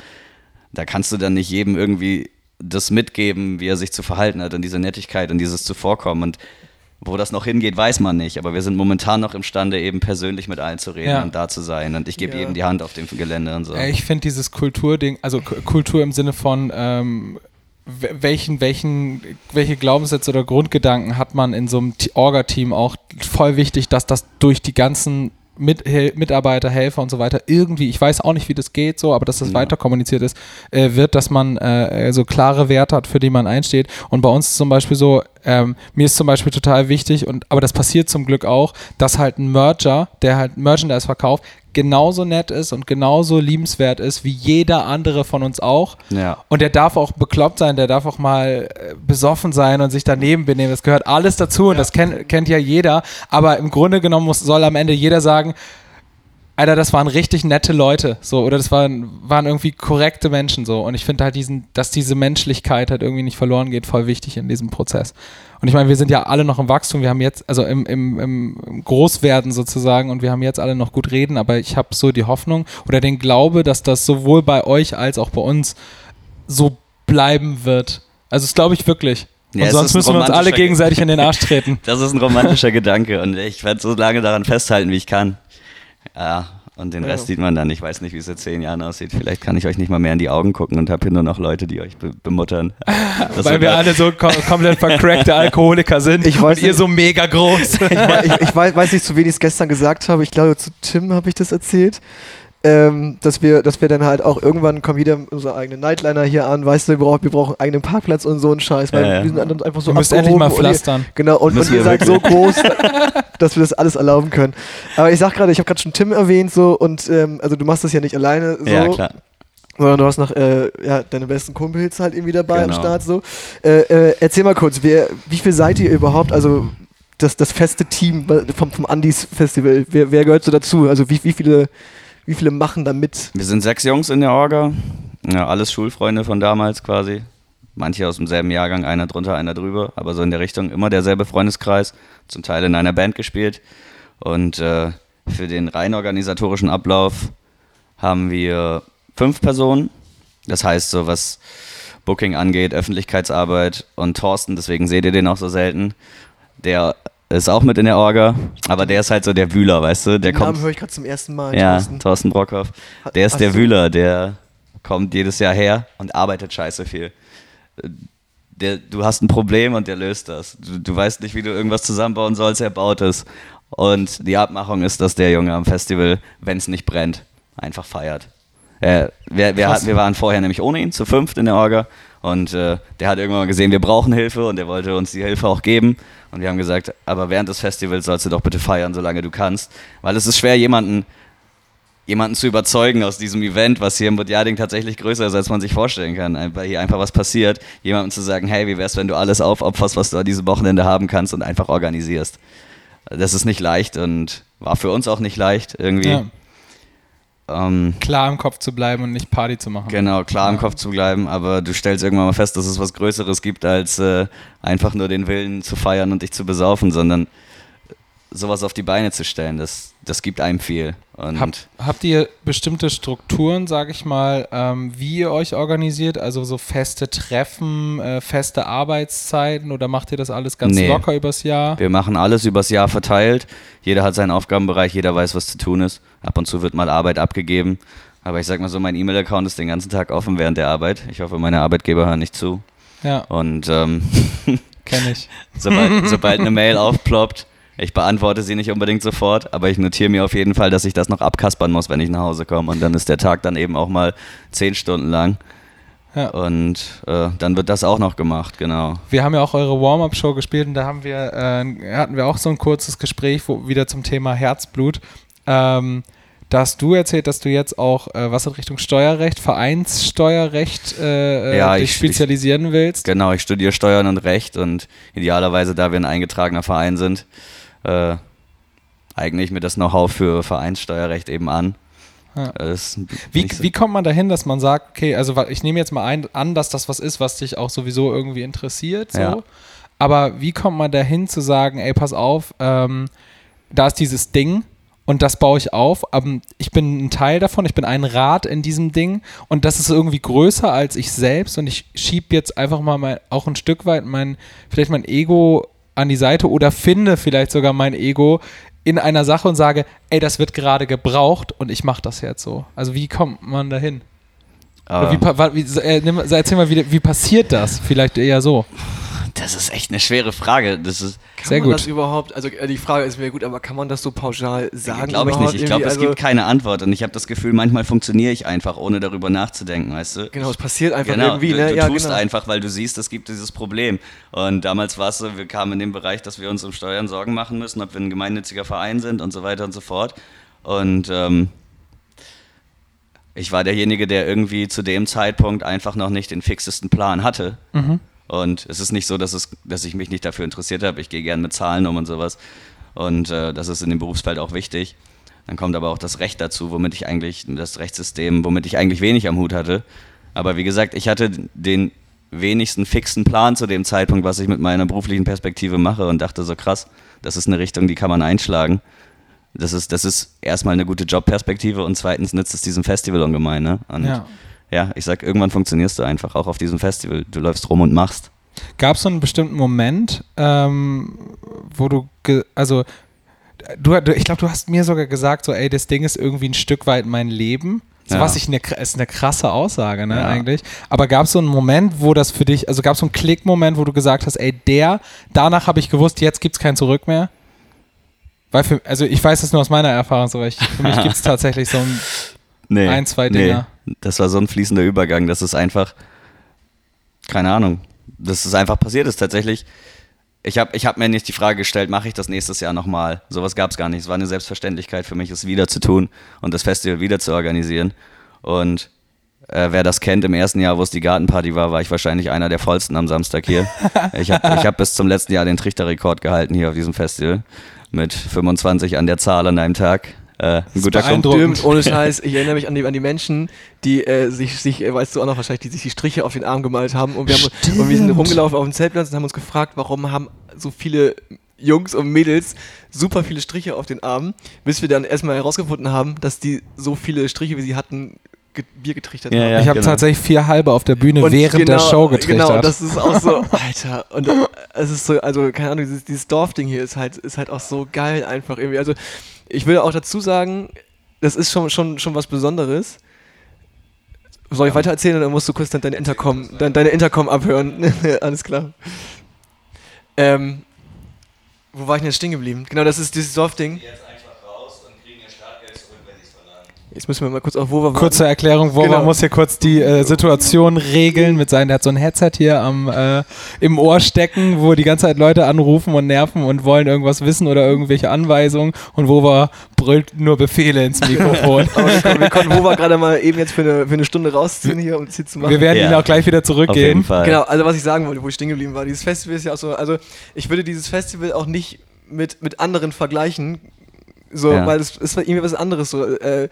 da kannst du dann nicht jedem irgendwie das mitgeben, wie er sich zu verhalten hat und diese Nettigkeit und dieses Zuvorkommen. Und wo das noch hingeht, weiß man nicht. Aber wir sind momentan noch imstande, eben persönlich mit allen zu reden Ja. und da zu sein. Und ich gebe Ja. jedem die Hand auf dem Gelände und so. Ich finde dieses Kulturding, also K- Kultur im Sinne von ähm, welchen, welchen, welche Glaubenssätze oder Grundgedanken hat man in so einem Orga-Team auch voll wichtig, dass das durch die ganzen mit, Mitarbeiter, Helfer und so weiter irgendwie, ich weiß auch nicht, wie das geht, so, aber dass das Ja. weiter kommuniziert ist, äh, wird, dass man äh, so klare Werte hat, für die man einsteht. Und bei uns ist zum Beispiel so, ähm, mir ist zum Beispiel total wichtig, und aber das passiert zum Glück auch, dass halt ein Merger, der halt Merchandise verkauft, genauso nett ist und genauso liebenswert ist wie jeder andere von uns auch. Ja. Und der darf auch bekloppt sein, der darf auch mal äh, besoffen sein und sich daneben benehmen. Das gehört alles dazu und das kennt, kennt ja jeder. Aber im Grunde genommen muss, soll am Ende jeder sagen, Alter, das waren richtig nette Leute, so, oder das waren, waren irgendwie korrekte Menschen, so. Und ich finde halt diesen, dass diese Menschlichkeit halt irgendwie nicht verloren geht, voll wichtig in diesem Prozess. Und ich meine, wir sind ja alle noch im Wachstum, wir haben jetzt, also im, im, im Großwerden sozusagen, und wir haben jetzt alle noch gut reden, aber ich habe so die Hoffnung oder den Glaube, dass das sowohl bei euch als auch bei uns so bleiben wird. Also das glaube ich wirklich. Und Ja, sonst müssen wir uns alle gegenseitig in den Arsch <laughs> treten. Das ist ein romantischer Gedanke und ich werde so lange daran festhalten, wie ich kann. Ja, und den Rest Ja. sieht man dann. Ich weiß nicht, wie es in zehn Jahren aussieht. Vielleicht kann ich euch nicht mal mehr in die Augen gucken und habe hier nur noch Leute, die euch be bemuttern. <laughs> Das Weil wir alle so kom komplett vercrackte <laughs> Alkoholiker sind Ich weiß und ihr nicht. so mega groß. ich, ich, ich weiß, weiß nicht, zu wen ich es gestern gesagt habe. Ich glaube, zu Tim habe ich das erzählt. Ähm, dass wir, dass wir dann halt auch irgendwann kommen wieder unser eigenen Nightliner hier an, weißt du, wir brauchen, wir brauchen einen eigenen Parkplatz und so einen Scheiß, weil Ja, ja. wir sind dann einfach so Du musst endlich mal abgehoben und ihr- pflastern. Genau, und, und ihr seid so groß, <laughs> dass wir das alles erlauben können. Aber ich sag gerade, ich habe gerade schon Tim erwähnt, so, und ähm, also du machst das ja nicht alleine, so, Ja, klar. sondern du hast noch äh, ja, deine besten Kumpels halt irgendwie dabei am Genau. Start, so. Äh, äh, erzähl mal kurz, wer, wie viel seid ihr überhaupt, also das, das feste Team vom, vom Andis Festival, wer, wer gehört so dazu? Also wie, wie, viele, wie viele machen da mit? Wir sind sechs Jungs in der Orga. Ja, alles Schulfreunde von damals quasi. Manche aus demselben Jahrgang, einer drunter, einer drüber, aber so in der Richtung immer derselbe Freundeskreis, zum Teil in einer Band gespielt. Und äh, für den rein organisatorischen Ablauf haben wir fünf Personen. Das heißt, so was Booking angeht, Öffentlichkeitsarbeit und Thorsten, deswegen seht ihr den auch so selten. Der ist auch mit in der Orga, aber der ist halt so der Wühler, weißt du? Der Den kommt Namen höre ich gerade zum ersten Mal. ja, Thorsten. Thorsten Brockhoff. Der ist ach der so. Wühler, der kommt jedes Jahr her und arbeitet scheiße viel. Der, du hast ein Problem und der löst das. Du, du weißt nicht, wie du irgendwas zusammenbauen sollst, er baut es. Und die Abmachung ist, dass der Junge am Festival, wenn es nicht brennt, einfach feiert. Äh, wir, wir, wir waren vorher nämlich ohne ihn, zu fünft in der Orga. Und äh, der hat irgendwann mal gesehen, wir brauchen Hilfe und der wollte uns die Hilfe auch geben. Und wir haben gesagt, aber während des Festivals sollst du doch bitte feiern, solange du kannst. Weil es ist schwer, jemanden, jemanden zu überzeugen aus diesem Event, was hier im Budjading tatsächlich größer ist, als man sich vorstellen kann. Weil hier einfach was passiert, jemandem zu sagen, hey, wie wär's, wenn du alles aufopferst, was du an diesem Wochenende haben kannst und einfach organisierst. Das ist nicht leicht und war für uns auch nicht leicht irgendwie. Ja, Ähm, klar im Kopf zu bleiben und nicht Party zu machen. Genau, klar im Kopf zu bleiben, aber du stellst irgendwann mal fest, dass es was Größeres gibt, als äh, einfach nur den Willen zu feiern und dich zu besaufen, sondern sowas auf die Beine zu stellen, das, das gibt einem viel. Und Habt, ihr bestimmte Strukturen, sag ich mal, ähm, wie ihr euch organisiert? Also so feste Treffen, äh, feste Arbeitszeiten oder macht ihr das alles ganz Nee. locker übers Jahr? wir machen alles übers Jahr verteilt. Jeder hat seinen Aufgabenbereich, jeder weiß, was zu tun ist. Ab und zu wird mal Arbeit abgegeben. Aber ich sag mal so, mein E-Mail-Account ist den ganzen Tag offen während der Arbeit. Ich hoffe, meine Arbeitgeber hören nicht zu. Ja, Und ähm, <laughs> kenne ich. sobald, sobald eine Mail aufploppt, ich beantworte sie nicht unbedingt sofort, aber ich notiere mir auf jeden Fall, dass ich das noch abkaspern muss, wenn ich nach Hause komme. Und dann ist der Tag dann eben auch mal zehn Stunden lang. Ja. Und äh, dann wird das auch noch gemacht, genau. Wir haben ja auch eure Warm-Up-Show gespielt und da haben wir, äh, hatten wir auch so ein kurzes Gespräch, wo wieder zum Thema Herzblut. Ähm, da hast du erzählt, dass du jetzt auch äh, was in Richtung Steuerrecht, Vereinssteuerrecht äh, äh, Ja, dich ich- spezialisieren willst. Genau, ich studiere Steuern und Recht und idealerweise, da wir ein eingetragener Verein sind, äh, eigne ich mir das Know-how für Vereinssteuerrecht eben an. Ja. Ist Wie, so- wie kommt man dahin, dass man sagt, okay, also ich nehme jetzt mal ein, an, dass das was ist, was dich auch sowieso irgendwie interessiert, so. Ja. Aber wie kommt man dahin zu sagen, ey, pass auf, ähm, da ist dieses Ding und das baue ich auf, aber ich bin ein Teil davon, ich bin ein Rad in diesem Ding und das ist irgendwie größer als ich selbst und ich schiebe jetzt einfach mal mein, auch ein Stück weit mein, vielleicht mein Ego an die Seite oder finde vielleicht sogar mein Ego in einer Sache und sage, ey, das wird gerade gebraucht und ich mache das jetzt so. Also wie kommt man dahin? Äh, wie, wa- wie, äh, erzähl mal, wie, wie passiert das? Vielleicht eher so. Das ist echt eine schwere Frage. Das ist, Kann Sehr man gut. das überhaupt, also äh, die Frage ist mir gut, aber kann man das so pauschal sagen? Glaube ich überhaupt nicht. Ich glaube, es also, gibt keine Antwort. Und ich habe das Gefühl, manchmal funktioniere ich einfach, ohne darüber nachzudenken, weißt du? Genau, es passiert einfach Genau, irgendwie, du, ne? du ja, tust genau. einfach, weil du siehst, es gibt dieses Problem. Und damals war es so, wir kamen in den Bereich, dass wir uns um Steuern Sorgen machen müssen, ob wir ein gemeinnütziger Verein sind und so weiter und so fort. Und ähm, ich war derjenige, der irgendwie zu dem Zeitpunkt einfach noch nicht den fixesten Plan hatte. Und es ist nicht so, dass, es, dass ich mich nicht dafür interessiert habe. Ich gehe gern mit Zahlen um und sowas. Und äh, das ist in dem Berufsfeld auch wichtig. Dann kommt aber auch das Recht dazu, womit ich eigentlich, das Rechtssystem, womit ich eigentlich wenig am Hut hatte. Aber wie gesagt, ich hatte den wenigsten fixen Plan zu dem Zeitpunkt, was ich mit meiner beruflichen Perspektive mache und dachte so krass, das ist eine Richtung, die kann man einschlagen. Das ist, das ist erstmal eine gute Jobperspektive und zweitens nützt es diesem Festival ungemein. Ne? Und Ja. Ja, ich sag, irgendwann funktionierst du einfach auch auf diesem Festival. Du läufst rum und machst. Gab es so einen bestimmten Moment, ähm, wo du, also du, du- ich glaube, du hast mir sogar gesagt, so, ey, das Ding ist irgendwie ein Stück weit mein Leben. So Ja. was ich eine, ist eine krasse Aussage, ne, Ja. eigentlich. Aber gab es so einen Moment, wo das für dich, also gab es so einen Klickmoment, wo du gesagt hast, ey, der, danach habe ich gewusst, jetzt gibt es kein Zurück mehr? Weil für, also ich weiß das nur aus meiner Erfahrung, so, weil ich, für mich gibt es <laughs> tatsächlich so ein, Nee, Ein, zwei Dinger. Das war so ein fließender Übergang. Das ist einfach, keine Ahnung, das ist einfach passiert ist tatsächlich. Ich habe ich hab mir nicht die Frage gestellt, mache ich das nächstes Jahr nochmal? Sowas gab es gar nicht. Es war eine Selbstverständlichkeit für mich, es wieder zu tun und das Festival wieder zu organisieren. Und äh, wer das kennt, im ersten Jahr, wo es die Gartenparty war, war ich wahrscheinlich einer der vollsten am Samstag hier. <laughs> ich habe ich hab bis zum letzten Jahr den Trichterrekord gehalten hier auf diesem Festival mit 25 an der Zahl an einem Tag. Äh, ein guter Kumpel. beeindruckend. Stimmt, ohne Scheiß. Ich erinnere mich an die, an die Menschen, die äh, sich, sich äh, weißt du auch noch wahrscheinlich, die sich die Striche auf den Arm gemalt haben. Und wir, haben, und wir sind rumgelaufen auf dem Zeltplatz und haben uns gefragt, warum haben so viele Jungs und Mädels super viele Striche auf den Armen, bis wir dann erstmal herausgefunden haben, dass die so viele Striche, wie sie hatten, Bier getrichtert Ja, haben. ja. ich habe genau. tatsächlich vier halbe auf der Bühne Und während der genau- Show getrichtert. Genau, das ist auch so, Alter. Und äh, es ist so, also keine Ahnung, dieses, dieses Dorfding hier ist halt, ist halt auch so geil einfach irgendwie. Also ich will auch dazu sagen, das ist schon, schon, schon was Besonderes. Soll ich weiter erzählen oder musst du kurz dann deine Intercom, dein, deine Intercom abhören? <laughs> Alles klar. Ähm, wo war ich denn jetzt stehen geblieben? Genau, das ist dieses Dorfding. Jetzt müssen wir mal kurz auf wo wir waren. Kurze Erklärung, Wova Genau. muss hier kurz die äh, Situation regeln mit seinem, der hat so ein Headset hier am, äh, im Ohr stecken, wo die ganze Zeit Leute anrufen und nerven und wollen irgendwas wissen oder irgendwelche Anweisungen und Wova brüllt nur Befehle ins Mikrofon. <laughs> Aber wir, konnten, wir konnten Wova gerade mal eben jetzt für eine, für eine Stunde rausziehen hier, um es hier zu machen. Wir werden Ja. ihn auch gleich wieder Auf jeden zurückgehen. Fall. Genau, also was ich sagen wollte, wo ich stehen geblieben war, dieses Festival ist ja auch so, also ich würde dieses Festival auch nicht mit, mit anderen vergleichen, so, Ja. weil es ist irgendwie was anderes so. Äh,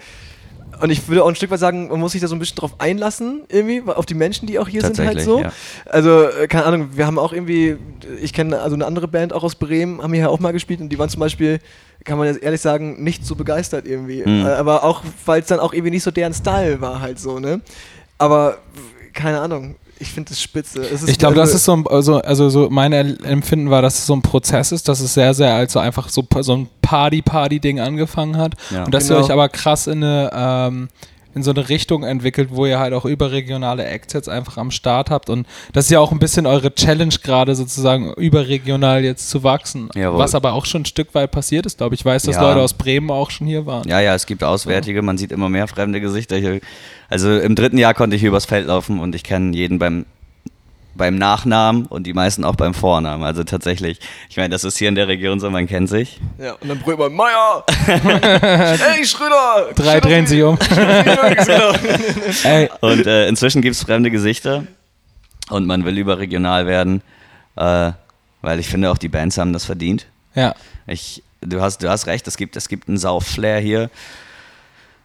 und ich würde auch ein Stück weit sagen, man muss sich da so ein bisschen drauf einlassen, irgendwie, auf die Menschen, die auch hier sind halt so. ja. Also, äh, keine Ahnung, wir haben auch irgendwie, ich kenne also eine andere Band auch aus Bremen, haben hier auch mal gespielt und die waren zum Beispiel, kann man jetzt ehrlich sagen, nicht so begeistert irgendwie. Mhm. Aber auch, weil es dann auch irgendwie nicht so deren Style war halt so, ne? Aber, keine Ahnung, ich finde das spitze. Es ist Ich glaube, das also- ist so ein, also, also so mein Empfinden war, dass es so ein Prozess ist, dass es sehr, sehr als so einfach so, so ein Party-Party-Ding angefangen hat. Ja. Und dass Genau. ihr euch aber krass in eine, ähm, in so eine Richtung entwickelt, wo ihr halt auch überregionale Acts jetzt einfach am Start habt. Und das ist ja auch ein bisschen eure Challenge gerade sozusagen überregional jetzt zu wachsen. Jawohl. Was aber auch schon ein Stück weit passiert ist, glaube ich. Ich weiß, dass Ja. Leute aus Bremen auch schon hier waren. Ja, ja, es gibt Auswärtige, man sieht immer mehr fremde Gesichter. Ich, also im dritten Jahr konnte ich übers Feld laufen und ich kenne jeden beim, beim Nachnamen und die meisten auch beim Vornamen. Also tatsächlich, ich meine, das ist hier in der Region so, man kennt sich. Ja, und dann brüllt man, Meier! <laughs> Ey, Schröder! Drei drehen sich um. <laughs> genau. Und äh, inzwischen gibt es fremde Gesichter und man will überregional werden, äh, weil ich finde, auch die Bands haben das verdient. ja. Ich, du, hast, du hast recht, es gibt, es gibt einen Sau-Flair hier.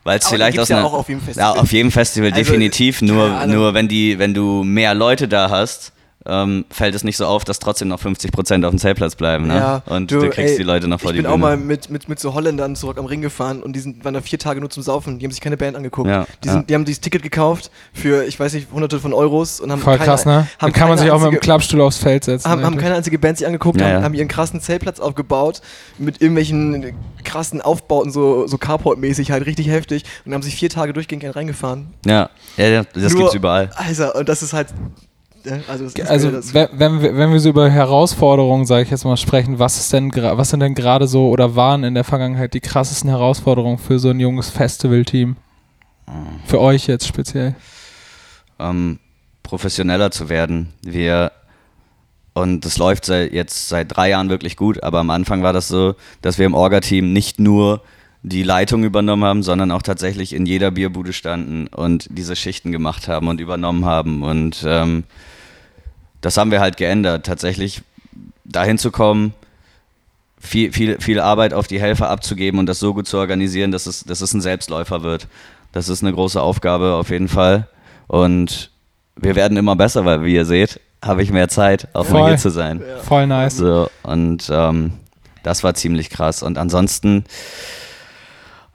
Weil es vielleicht aus ja einer, auch auf jedem Festival. Ja, auf jedem Festival, Also, definitiv. Nur, nur wenn, die, wenn du mehr Leute da hast, ähm, fällt es nicht so auf, dass trotzdem noch 50% auf dem Zeltplatz bleiben. Ne? Ja, und du, kriegst ey, die Leute noch vor ich die bin Bühne. auch mal mit, mit, mit so Holländern zurück am Ring gefahren und die sind, waren da vier Tage nur zum Saufen. Die haben sich keine Band angeguckt. Ja, die, ja. sind, die haben dieses Ticket gekauft für, ich weiß nicht, hunderte von Euros und haben Voll keine, krass, ne? Haben Dann kann man sich auch mit dem einzige- Klappstuhl aufs Feld setzen. haben, haben keine einzige Band sich angeguckt, Ja, haben, ja. haben ihren krassen Zeltplatz aufgebaut mit irgendwelchen krassen Aufbauten, so, so Carport-mäßig, halt richtig heftig und haben sich vier Tage durchgehend reingefahren. ja, ja, ja, das Nur- gibt's überall. Alter, und das ist halt. Ja, Also, Also wenn wir, wenn wir so über Herausforderungen, sage ich jetzt mal, sprechen, was ist denn was sind denn gerade so oder waren in der Vergangenheit die krassesten Herausforderungen für so ein junges Festivalteam? Für euch jetzt speziell. ähm, professioneller zu werden. Wir und das läuft seit, jetzt seit drei Jahren wirklich gut, aber am Anfang war das so, dass wir im Orga-Team nicht nur die Leitung übernommen haben, sondern auch tatsächlich in jeder Bierbude standen und diese Schichten gemacht haben und übernommen haben. Und ähm, das haben wir halt geändert. Tatsächlich dahin zu kommen, viel, viel, viel Arbeit auf die Helfer abzugeben und das so gut zu organisieren, dass es, dass es ein Selbstläufer wird. Das ist eine große Aufgabe auf jeden Fall. Und wir werden immer besser, weil wie ihr seht, habe ich mehr Zeit, auch mal Voll. hier zu sein. Voll nice. So, und ähm, das war ziemlich krass. Und ansonsten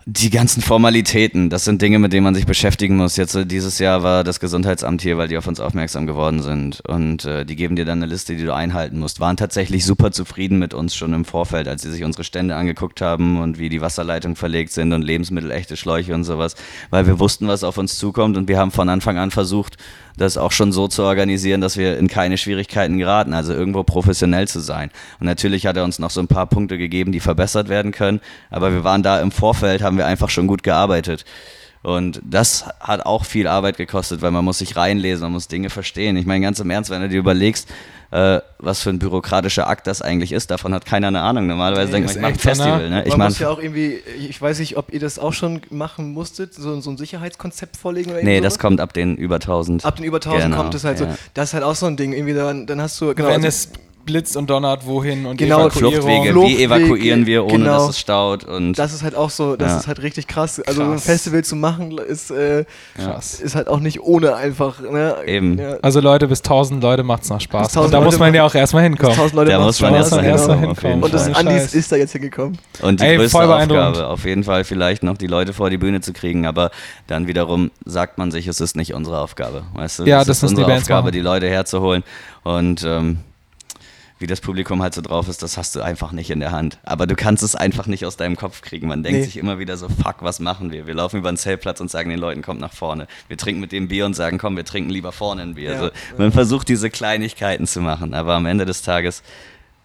die ganzen Formalitäten, das sind Dinge, mit denen man sich beschäftigen muss. Jetzt äh, dieses Jahr war das Gesundheitsamt hier, weil die auf uns aufmerksam geworden sind. Und äh, die geben dir dann eine Liste, die du einhalten musst. Waren tatsächlich super zufrieden mit uns schon im Vorfeld, als sie sich unsere Stände angeguckt haben und wie die Wasserleitungen verlegt sind und Lebensmittel, echte Schläuche und sowas. Weil wir wussten, was auf uns zukommt und wir haben von Anfang an versucht, das auch schon so zu organisieren, dass wir in keine Schwierigkeiten geraten, also irgendwo professionell zu sein. Und natürlich hat er uns noch so ein paar Punkte gegeben, die verbessert werden können, aber wir waren da im Vorfeld, haben wir einfach schon gut gearbeitet. Und das hat auch viel Arbeit gekostet, weil man muss sich reinlesen, man muss Dinge verstehen. Ich meine, ganz im Ernst, wenn du dir überlegst, äh, was für ein bürokratischer Akt das eigentlich ist, davon hat keiner eine Ahnung. Normalerweise Nee, denkt man, ist ich mache ein so, ne? Festival. Ne? Ich man meine, muss ja auch irgendwie, ich weiß nicht, ob ihr das auch schon machen musstet, so, so ein Sicherheitskonzept vorlegen oder nee, das kommt ab den über 1000. Ab den über 1000 Genau, kommt es halt so. ja. Das ist halt auch so ein Ding. Irgendwie dann, dann hast du, genau. Wenn also- es blitzt und donnert, wohin und Genau. Fluchtwege, Fluchtwege, wie evakuieren wir, ohne genau. dass es staut und das ist halt auch so, das Ja. ist halt richtig krass. Also ein Krass. Festival zu machen ist, äh, Krass. ist halt auch nicht ohne einfach. Ne? Eben. Ja. Also Leute, bis 1000 Leute macht's noch Spaß. Bis 1000 Und da muss Leute man macht- ja auch erstmal hinkommen. 1000 Leute Da muss man Spaß, erst mal genau. hinkommen, Erst auf mal jeden Und das Andi ist da jetzt hingekommen. Und die Ey, größte. Aufgabe, auf jeden Fall vielleicht noch die Leute vor die Bühne zu kriegen, aber dann wiederum sagt man sich, es ist nicht unsere Aufgabe. Weißt du? Ja, es das ist die unsere Bands Aufgabe, machen. die Leute herzuholen. Und ähm, wie das Publikum halt so drauf ist, das hast du einfach nicht in der Hand. Aber du kannst es einfach nicht aus deinem Kopf kriegen. Man denkt Nee. sich immer wieder so, fuck, was machen wir? Wir laufen über den Zeltplatz und sagen den Leuten, kommt nach vorne. Wir trinken mit dem Bier und sagen, komm, wir trinken lieber vorne ein Bier. Ja, also, man versucht diese Kleinigkeiten zu machen, aber am Ende des Tages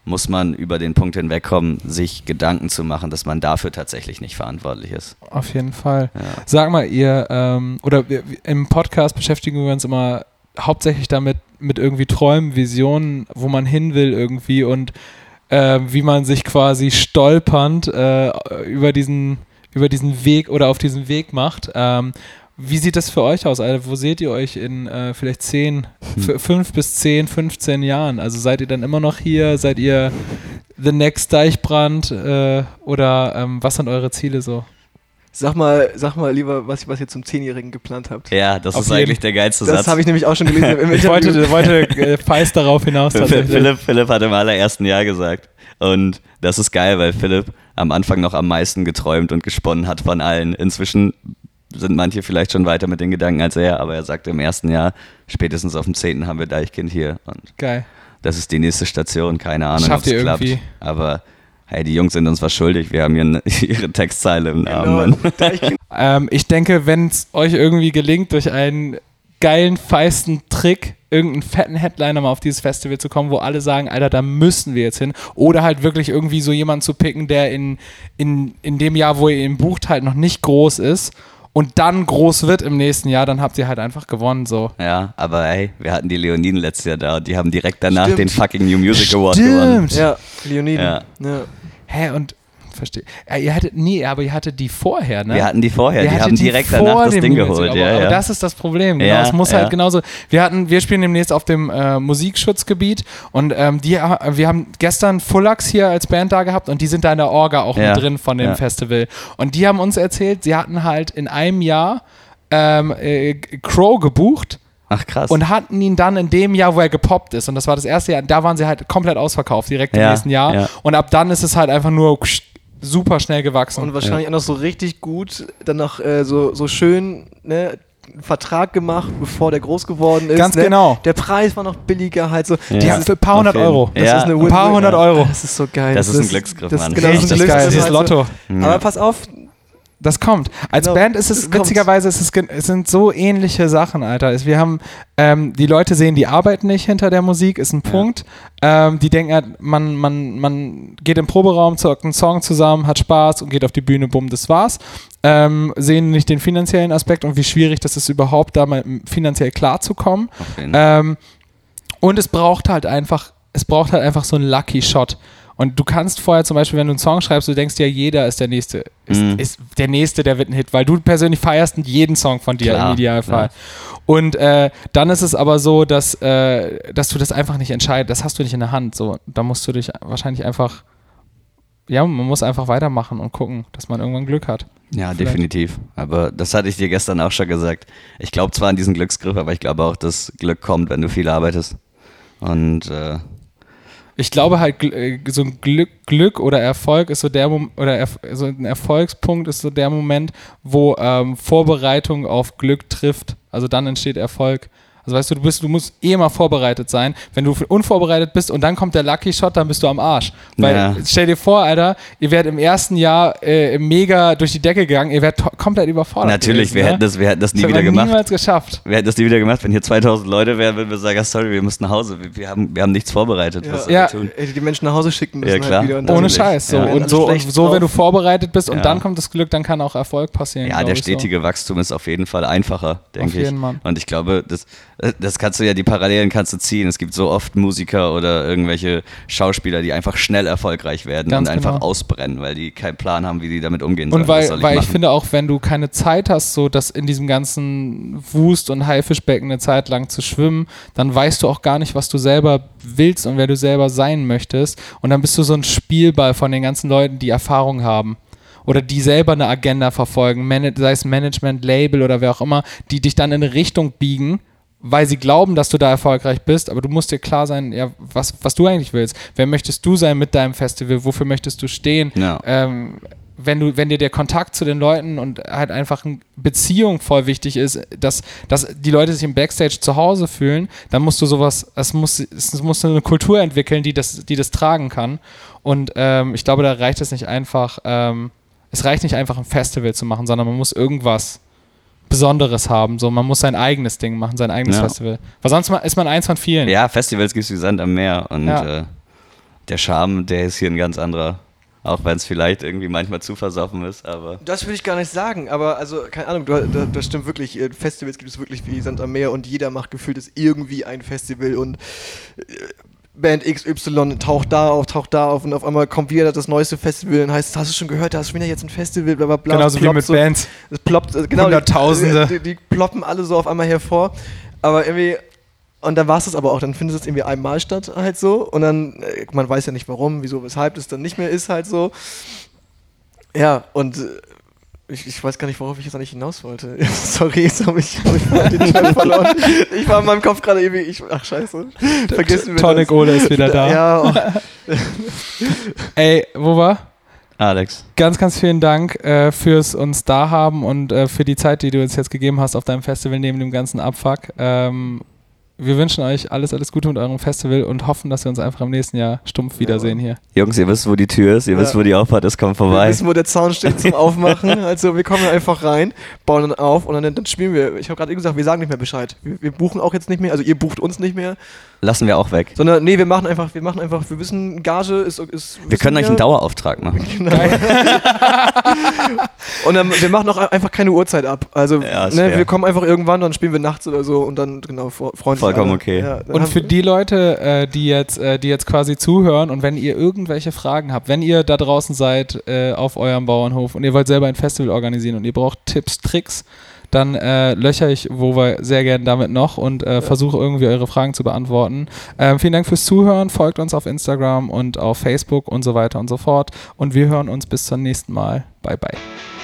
muss man über den Punkt hinwegkommen, sich Gedanken zu machen, dass man dafür tatsächlich nicht verantwortlich ist. Auf jeden Fall. Ja. Sag mal, ihr, ähm, oder wir, im Podcast beschäftigen wir uns immer hauptsächlich damit, mit irgendwie Träumen, Visionen, wo man hin will irgendwie und äh, wie man sich quasi stolpernd äh, über, diesen, über diesen Weg oder auf diesen Weg macht. Ähm, wie sieht das für euch aus, Alter? Wo seht ihr euch in äh, vielleicht 10, f- 5 bis 10, 15 Jahren? Also seid ihr dann immer noch hier? Seid ihr The Next Deichbrand? Äh, oder ähm, was sind eure Ziele so? Sag mal, sag mal lieber, was, was ihr zum Zehnjährigen geplant habt. Ja, das Auf ist jeden- eigentlich der geilste Das Satz. habe ich nämlich auch schon gelesen im <laughs> Ich wollte, wollte äh, feist darauf hinaus. Philipp, Philipp hat im allerersten Jahr gesagt. Und das ist geil, weil Philipp am Anfang noch am meisten geträumt und gesponnen hat von allen. Inzwischen sind manche vielleicht schon weiter mit den Gedanken als er, aber er sagte im ersten Jahr, spätestens auf dem 10. haben wir Deichkind hier. Und Geil. das ist die nächste Station, keine Ahnung, ob es klappt. Aber hey, die Jungs sind uns was schuldig. Wir haben hier eine, <laughs> ihre Textzeile im Namen. Genau, Mann. Deichkind. Ähm, ich denke, wenn es euch irgendwie gelingt, durch einen geilen, feisten Trick irgendeinen fetten Headliner mal auf dieses Festival zu kommen, wo alle sagen, Alter, da müssen wir jetzt hin. Oder halt wirklich irgendwie so jemanden zu picken, der in, in, in dem Jahr, wo ihr ihn bucht, halt noch nicht groß ist und dann groß wird im nächsten Jahr, dann habt ihr halt einfach gewonnen. So. Ja, aber hey, wir hatten die Leoniden letztes Jahr da und die haben direkt danach Stimmt. den fucking New Music Award gewonnen. Ja, Leoniden. Ja. Ja. Hä, und verstehe. Ihr hattet, nee, aber ihr hattet die vorher, ne? Wir hatten die vorher, Ihr die haben direkt vor danach das dem Ding Music geholt. Award, Ja, aber ja. das ist das Problem. Genau. Ja, es muss halt genauso. Wir hatten, wir spielen demnächst auf dem äh, Musikschutzgebiet und ähm, die, ha- wir haben gestern Fullax hier als Band da gehabt und die sind da in der Orga auch mit drin von dem. Festival. Und die haben uns erzählt, sie hatten halt in einem Jahr ähm, äh, Crow gebucht. Ach krass. Und hatten ihn dann in dem Jahr, wo er gepoppt ist, und das war das erste Jahr, da waren sie halt komplett ausverkauft, direkt im Ja, nächsten Jahr. ja. Und ab dann ist es halt einfach nur super schnell gewachsen. Und wahrscheinlich auch noch so richtig gut, dann noch äh, so, so schön, ne, einen Vertrag gemacht, bevor der groß geworden ist. Ganz ne? genau. Der Preis war noch billiger, halt so. Ja. Die haben für ein paar hundert Euro. Das Ja. ist eine Ein paar hundert Euro. Das ist so geil. Das ist ein Glücksgriff, das, Mann. Genau, das ist ein geil, Glücksgriff. dieses halt so. Lotto. Aber pass auf, Das kommt. Als Genau, Band ist es, witzigerweise, ist es, es sind so ähnliche Sachen, Alter. Es- Wir haben, ähm, die Leute sehen die Arbeit nicht hinter der Musik, ist ein Punkt. Ähm, die denken, halt, man, man, man geht im Proberaum, zockt einen Song zusammen, hat Spaß und geht auf die Bühne, bumm, das war's. Ähm, sehen nicht den finanziellen Aspekt und wie schwierig das ist, überhaupt da mal finanziell klarzukommen. Fall. Ähm, und es braucht halt einfach, es braucht halt einfach so einen Lucky Shot. Und du kannst vorher zum Beispiel, wenn du einen Song schreibst, du denkst ja, jeder ist der Nächste. Ist, Mhm. ist der Nächste, der wird ein Hit, weil du persönlich feierst jeden Song von dir Klar, im Idealfall. klar. Und äh, dann ist es aber so, dass, äh, dass du das einfach nicht entscheidest. Das hast du nicht in der Hand. So, da musst du dich wahrscheinlich einfach ja, man muss einfach weitermachen und gucken, dass man irgendwann Glück hat. Ja, Vielleicht. definitiv. Aber das hatte ich dir gestern auch schon gesagt. Ich glaube zwar an diesen Glücksgriff, aber ich glaube auch, dass Glück kommt, wenn du viel arbeitest. Und äh, Ich glaube halt, äh, so ein Glück, Glück oder Erfolg ist so der Mom oder erf so ein Erfolgspunkt ist so der Moment, wo ähm, Vorbereitung auf Glück trifft. Also dann entsteht Erfolg. Also weißt du, du bist, du musst eh mal vorbereitet sein. Wenn du unvorbereitet bist und dann kommt der Lucky Shot, dann bist du am Arsch. Weil Ja. stell dir vor, Alter, ihr werdet im ersten Jahr äh, mega durch die Decke gegangen, ihr werdet komplett überfordert. natürlich, gewesen, wir, ne? hätten das, wir hätten das nie hätten wieder gemacht. niemals geschafft. Wir hätten das nie wieder gemacht, wenn hier 2000 Leute wären, würden wir sagen, ja, sorry, wir müssen nach Hause. Wir, wir, haben, wir haben nichts vorbereitet. Ja. wir tun? Ey, die Menschen nach Hause schicken müssen Ja, klar. halt wieder. und Ohne. Scheiß. So. Ja. Und so, so, wenn du vorbereitet bist und Ja. dann kommt das Glück, dann kann auch Erfolg passieren. Ja, der ich so. stetige Wachstum ist auf jeden Fall einfacher, denke ich. jeden Fall. Und ich glaube, das, das kannst du ja, die Parallelen kannst du ziehen. Es gibt so oft Musiker oder irgendwelche Schauspieler, die einfach schnell erfolgreich werden Ganz und einfach genau. ausbrennen, weil die keinen Plan haben, wie die damit umgehen sollen. Und weil, ich weil ich finde auch, wenn du keine Zeit hast, so das in diesem ganzen Wust und Haifischbecken eine Zeit lang zu schwimmen, dann weißt du auch gar nicht, was du selber willst und wer du selber sein möchtest. Und dann bist du so ein Spielball von den ganzen Leuten, die Erfahrung haben. Oder die selber eine Agenda verfolgen, sei es Management, Label oder wer auch immer, die dich dann in eine Richtung biegen, weil sie glauben, dass du da erfolgreich bist, aber du musst dir klar sein, ja, was, was du eigentlich willst. Wer möchtest du sein mit deinem Festival? Wofür möchtest du stehen? Ja. Ähm, wenn du, wenn dir der Kontakt zu den Leuten und halt einfach eine Beziehung voll wichtig ist, dass, dass die Leute sich im Backstage zu Hause fühlen, dann musst du sowas, es muss, es muss eine Kultur entwickeln, die das, die das tragen kann. Und ähm, ich glaube, da reicht es nicht einfach, ähm, es reicht nicht einfach ein Festival zu machen, sondern man muss irgendwas Besonderes haben. So, man muss sein eigenes Ding machen, sein eigenes Ja. Festival. Weil sonst ist man eins von vielen. Ja, Festivals gibt es wie Sand am Meer und Ja. äh, der Charme, der ist hier ein ganz anderer. Auch wenn es vielleicht irgendwie manchmal zu versoffen ist, aber Das würde ich gar nicht sagen, aber also, keine Ahnung, du, da, das stimmt wirklich. äh, Festivals gibt es wirklich wie Sand am Meer und jeder macht gefühlt ist irgendwie ein Festival und äh, Band XY taucht da auf, taucht da auf und auf einmal kommt wieder das neueste Festival und heißt, hast du schon gehört, da ist schon wieder jetzt ein Festival, bla bla bla. Genauso wie mit so, Bands. Es ploppt, äh, genau, Hunderttausende. Die, die, die ploppen alle so auf einmal hervor, aber irgendwie und dann war es das aber auch, dann findet es irgendwie einmal statt halt so und dann, äh, man weiß ja nicht warum, wieso, weshalb es dann nicht mehr ist halt so. Ja, und äh, ich, ich weiß gar nicht, worauf ich jetzt eigentlich hinaus wollte. <laughs> Sorry, jetzt habe ich, hab ich den Schnitt verloren. Ich war in meinem Kopf gerade irgendwie, ich, ach scheiße, vergessen wir Tonic das. Ole ist wieder da. Ja, oh, <laughs> Ey, wo war? Alex. Ganz, ganz vielen Dank äh, fürs uns da haben und äh, für die Zeit, die du uns jetzt gegeben hast auf deinem Festival neben dem ganzen Abfuck. Ähm, wir wünschen euch alles, alles Gute mit eurem Festival und hoffen, dass wir uns einfach im nächsten Jahr stumpf wiedersehen hier. Jungs, ihr wisst, wo die Tür ist, ihr Ja. wisst, wo die Auffahrt ist, kommt wir vorbei. wissen, wo der Zaun steht zum Aufmachen. Also wir kommen einfach rein, bauen dann auf und dann, dann spielen wir. Ich habe gerade eben gesagt, wir sagen nicht mehr Bescheid. Wir, wir buchen auch jetzt nicht mehr, also ihr bucht uns nicht mehr, Lassen wir auch weg. sondern nee, wir machen einfach, wir machen einfach, wir wissen, Gage ist. ist Wir können euch einen Dauerauftrag machen. <laughs> Genau. und dann, wir machen auch einfach keine Uhrzeit ab. Also Ja, ne, wir kommen einfach irgendwann, dann spielen wir nachts oder so und dann genau fre- freuen sich Vollkommen okay. Ja, Und für die Leute, äh, die, jetzt, äh, die jetzt quasi zuhören und wenn ihr irgendwelche Fragen habt, wenn ihr da draußen seid äh, auf eurem Bauernhof und ihr wollt selber ein Festival organisieren und ihr braucht Tipps, Tricks, dann äh, löcher ich Wova sehr gern damit noch und äh, versuche irgendwie eure Fragen zu beantworten. Ähm, vielen Dank fürs Zuhören, folgt uns auf Instagram und auf Facebook und so weiter und so fort. Und wir hören uns bis zum nächsten Mal. Bye, bye.